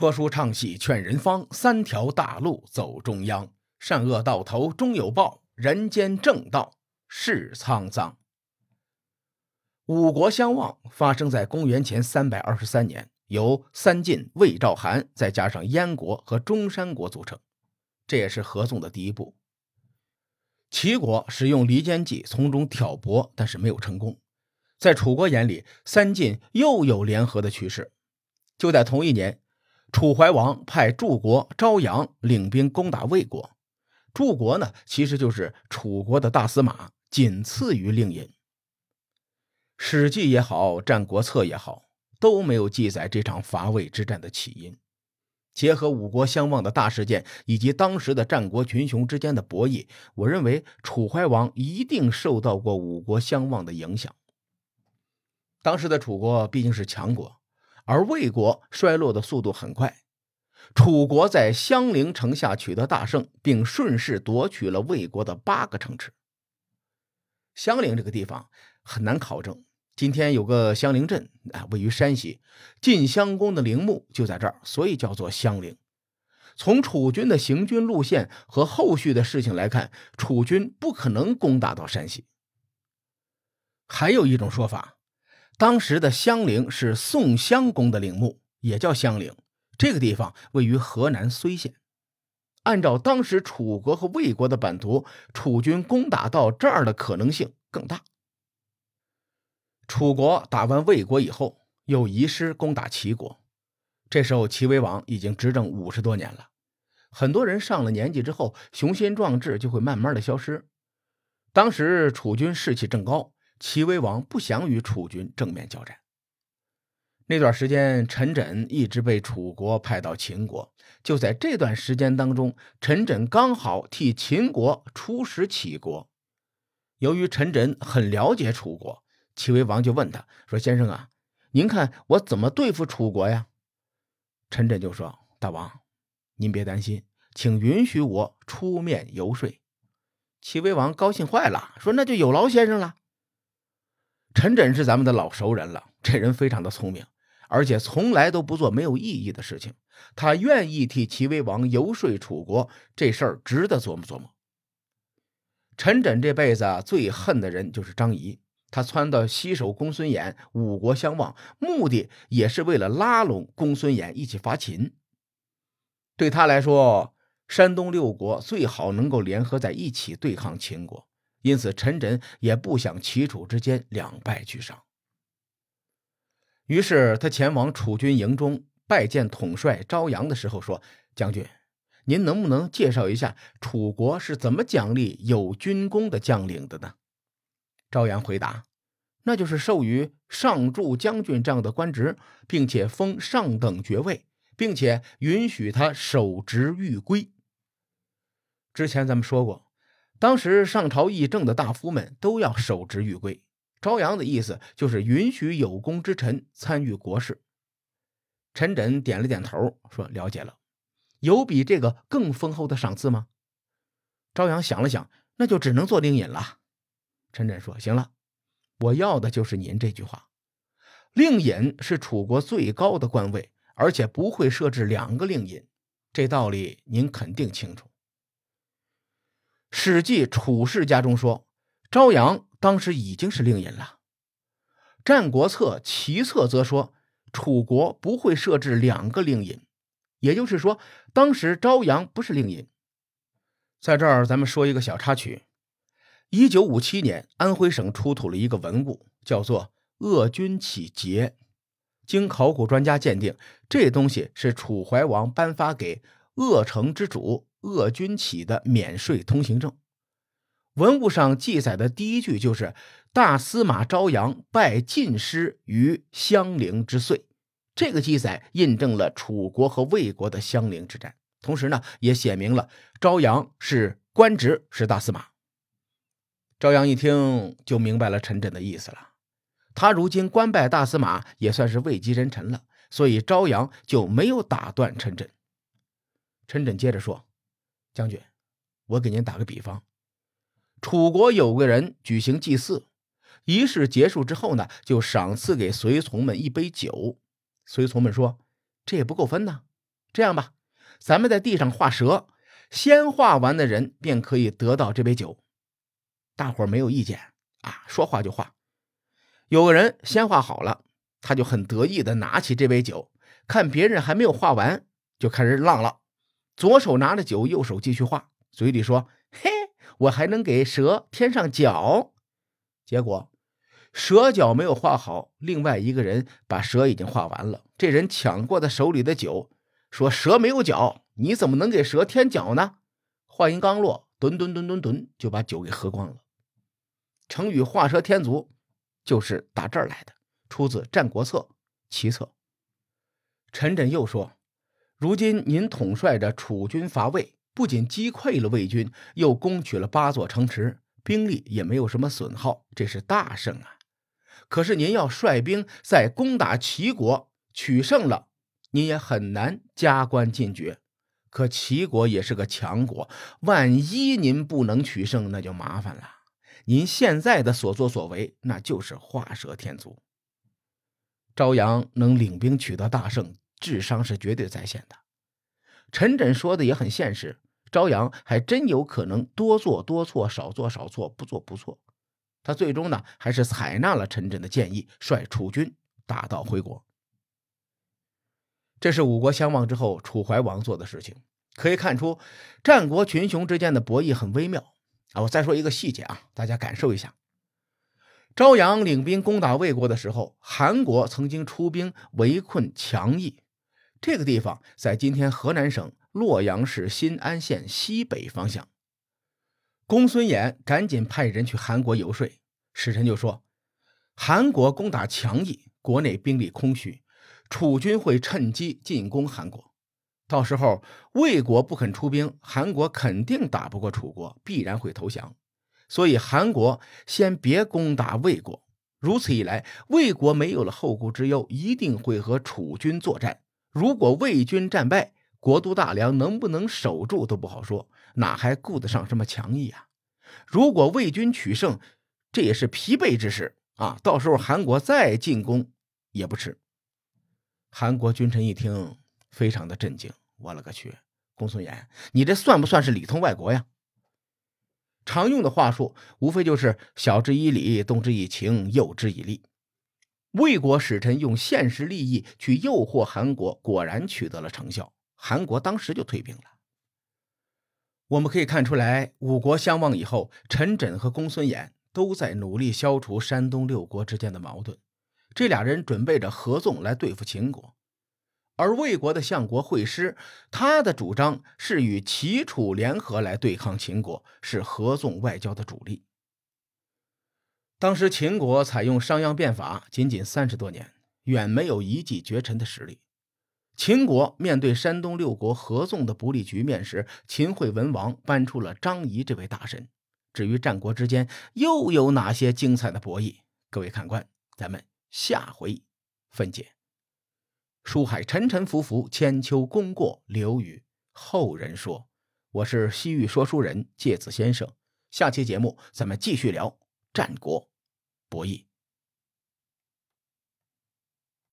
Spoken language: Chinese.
说书唱戏劝人方，三条大路走中央。善恶到头终有报，人间正道是沧桑。五国相望发生在公元前三百二十三年，由三晋、魏、赵、韩，再加上燕国和中山国组成，这也是合纵的第一步。齐国使用离间计从中挑拨，但是没有成功。在楚国眼里，三晋又有联合的趋势。就在同一年。楚怀王派柱国昭阳领兵攻打魏国，柱国呢，其实就是楚国的大司马，仅次于令尹。《史记》也好，《战国策》也好，都没有记载这场伐魏之战的起因。结合五国相望的大事件以及当时的战国群雄之间的博弈，我认为楚怀王一定受到过五国相望的影响。当时的楚国毕竟是强国。而魏国衰落的速度很快，楚国在襄陵城下取得大胜，并顺势夺取了魏国的八个城池。襄陵这个地方很难考证，今天有个襄陵镇啊，位于山西，晋襄公的陵墓就在这儿，所以叫做襄陵。从楚军的行军路线和后续的事情来看，楚军不可能攻打到山西。还有一种说法。当时的襄陵是宋襄公的陵墓，也叫襄陵。这个地方位于河南睢县。按照当时楚国和魏国的版图，楚军攻打到这儿的可能性更大。楚国打完魏国以后，又移师攻打齐国。这时候齐威王已经执政五十多年了，很多人上了年纪之后，雄心壮志就会慢慢的消失。当时楚军士气正高。齐威王不想与楚军正面交战。那段时间，陈轸一直被楚国派到秦国。就在这段时间当中，陈轸刚好替秦国出使齐国。由于陈轸很了解楚国，齐威王就问他说：“先生啊，您看我怎么对付楚国呀？”陈轸就说：“大王，您别担心，请允许我出面游说。”齐威王高兴坏了，说：“那就有劳先生了。”陈轸是咱们的老熟人了，这人非常的聪明，而且从来都不做没有意义的事情。他愿意替齐威王游说楚国，这事儿值得琢磨琢磨。陈轸这辈子最恨的人就是张仪，他撺掇西首公孙衍五国相望，目的也是为了拉拢公孙衍一起伐秦。对他来说，山东六国最好能够联合在一起对抗秦国。因此，陈轸也不想齐楚之间两败俱伤。于是，他前往楚军营中拜见统帅昭阳的时候说：“将军，您能不能介绍一下楚国是怎么奖励有军功的将领的呢？”昭阳回答：“那就是授予上柱将军这样的官职，并且封上等爵位，并且允许他守职御规。”之前咱们说过。当时上朝议政的大夫们都要守职御归。朝阳的意思就是允许有功之臣参与国事。陈轸点了点头，说：“了解了。有比这个更丰厚的赏赐吗？”朝阳想了想，那就只能做令尹了。陈轸说：“行了，我要的就是您这句话。令尹是楚国最高的官位，而且不会设置两个令尹，这道理您肯定清楚。”《史记·楚世家》中说，昭阳当时已经是令尹了。《战国策·齐策》则说，楚国不会设置两个令尹，也就是说，当时昭阳不是令尹。在这儿，咱们说一个小插曲：一九五七年，安徽省出土了一个文物，叫做《鄂君启节》。经考古专家鉴定，这东西是楚怀王颁发给鄂城之主。鄂军起的免税通行证，文物上记载的第一句就是“大司马昭阳拜晋师于襄陵之岁”。这个记载印证了楚国和魏国的襄陵之战，同时呢，也写明了昭阳是官职是大司马。朝阳一听就明白了陈轸的意思了，他如今官拜大司马，也算是位极人臣了，所以朝阳就没有打断陈轸。陈轸接着说。将军，我给您打个比方，楚国有个人举行祭祀，仪式结束之后呢，就赏赐给随从们一杯酒。随从们说：“这也不够分呐，这样吧，咱们在地上画蛇，先画完的人便可以得到这杯酒。”大伙儿没有意见啊，说画就画。有个人先画好了，他就很得意的拿起这杯酒，看别人还没有画完，就开始浪了。左手拿着酒，右手继续画，嘴里说：“嘿，我还能给蛇添上脚。”结果蛇脚没有画好，另外一个人把蛇已经画完了。这人抢过他手里的酒，说：“蛇没有脚，你怎么能给蛇添脚呢？”话音刚落，吨吨吨吨吨，就把酒给喝光了。成语“画蛇添足”就是打这儿来的，出自《战国策·齐策》。陈轸又说：“如今您统帅着楚军伐魏，不仅击溃了魏军，又攻取了八座城池，兵力也没有什么损耗，这是大胜啊！可是您要率兵再攻打齐国，取胜了，您也很难加官进爵。可齐国也是个强国，万一您不能取胜，那就麻烦了。”您现在的所作所为，那就是画蛇添足。朝阳能领兵取得大胜，智商是绝对在线的。陈轸说的也很现实，朝阳还真有可能多做多错，少做少错，不做不错。他最终呢，还是采纳了陈轸的建议，率楚军打道回国。这是五国相望之后，楚怀王做的事情。可以看出，战国群雄之间的博弈很微妙。啊，我再说一个细节啊，大家感受一下。朝阳领兵攻打魏国的时候，韩国曾经出兵围困强邑，这个地方在今天河南省洛阳市新安县西北方向。公孙衍赶紧派人去韩国游说，使臣就说：韩国攻打强邑，国内兵力空虚，楚军会趁机进攻韩国。到时候魏国不肯出兵，韩国肯定打不过楚国，必然会投降。所以韩国先别攻打魏国。如此一来，魏国没有了后顾之忧，一定会和楚军作战。如果魏军战败，国都大梁能不能守住都不好说，哪还顾得上什么强毅啊？如果魏军取胜，这也是疲惫之时啊！到时候韩国再进攻也不迟。韩国君臣一听，非常的震惊。我勒个去！公孙衍，你这算不算是里通外国呀？常用的话术无非就是晓之以理，动之以情，诱之以利。魏国使臣用现实利益去诱惑韩国，果然取得了成效。韩国当时就退兵了。我们可以看出来，五国相望以后，陈轸和公孙衍都在努力消除山东六国之间的矛盾。这俩人准备着合纵来对付秦国。而魏国的相国惠施，他的主张是与齐楚联合来对抗秦国，是合纵外交的主力。当时秦国采用商鞅变法仅仅三十多年，远没有一骑绝尘的实力。秦国面对山东六国合纵的不利局面时，秦惠文王搬出了张仪这位大神。至于战国之间又有哪些精彩的博弈，各位看官，咱们下回分解。书海沉沉浮浮，千秋功过留与后人说。我是西域说书人介子先生，下期节目咱们继续聊战国博弈。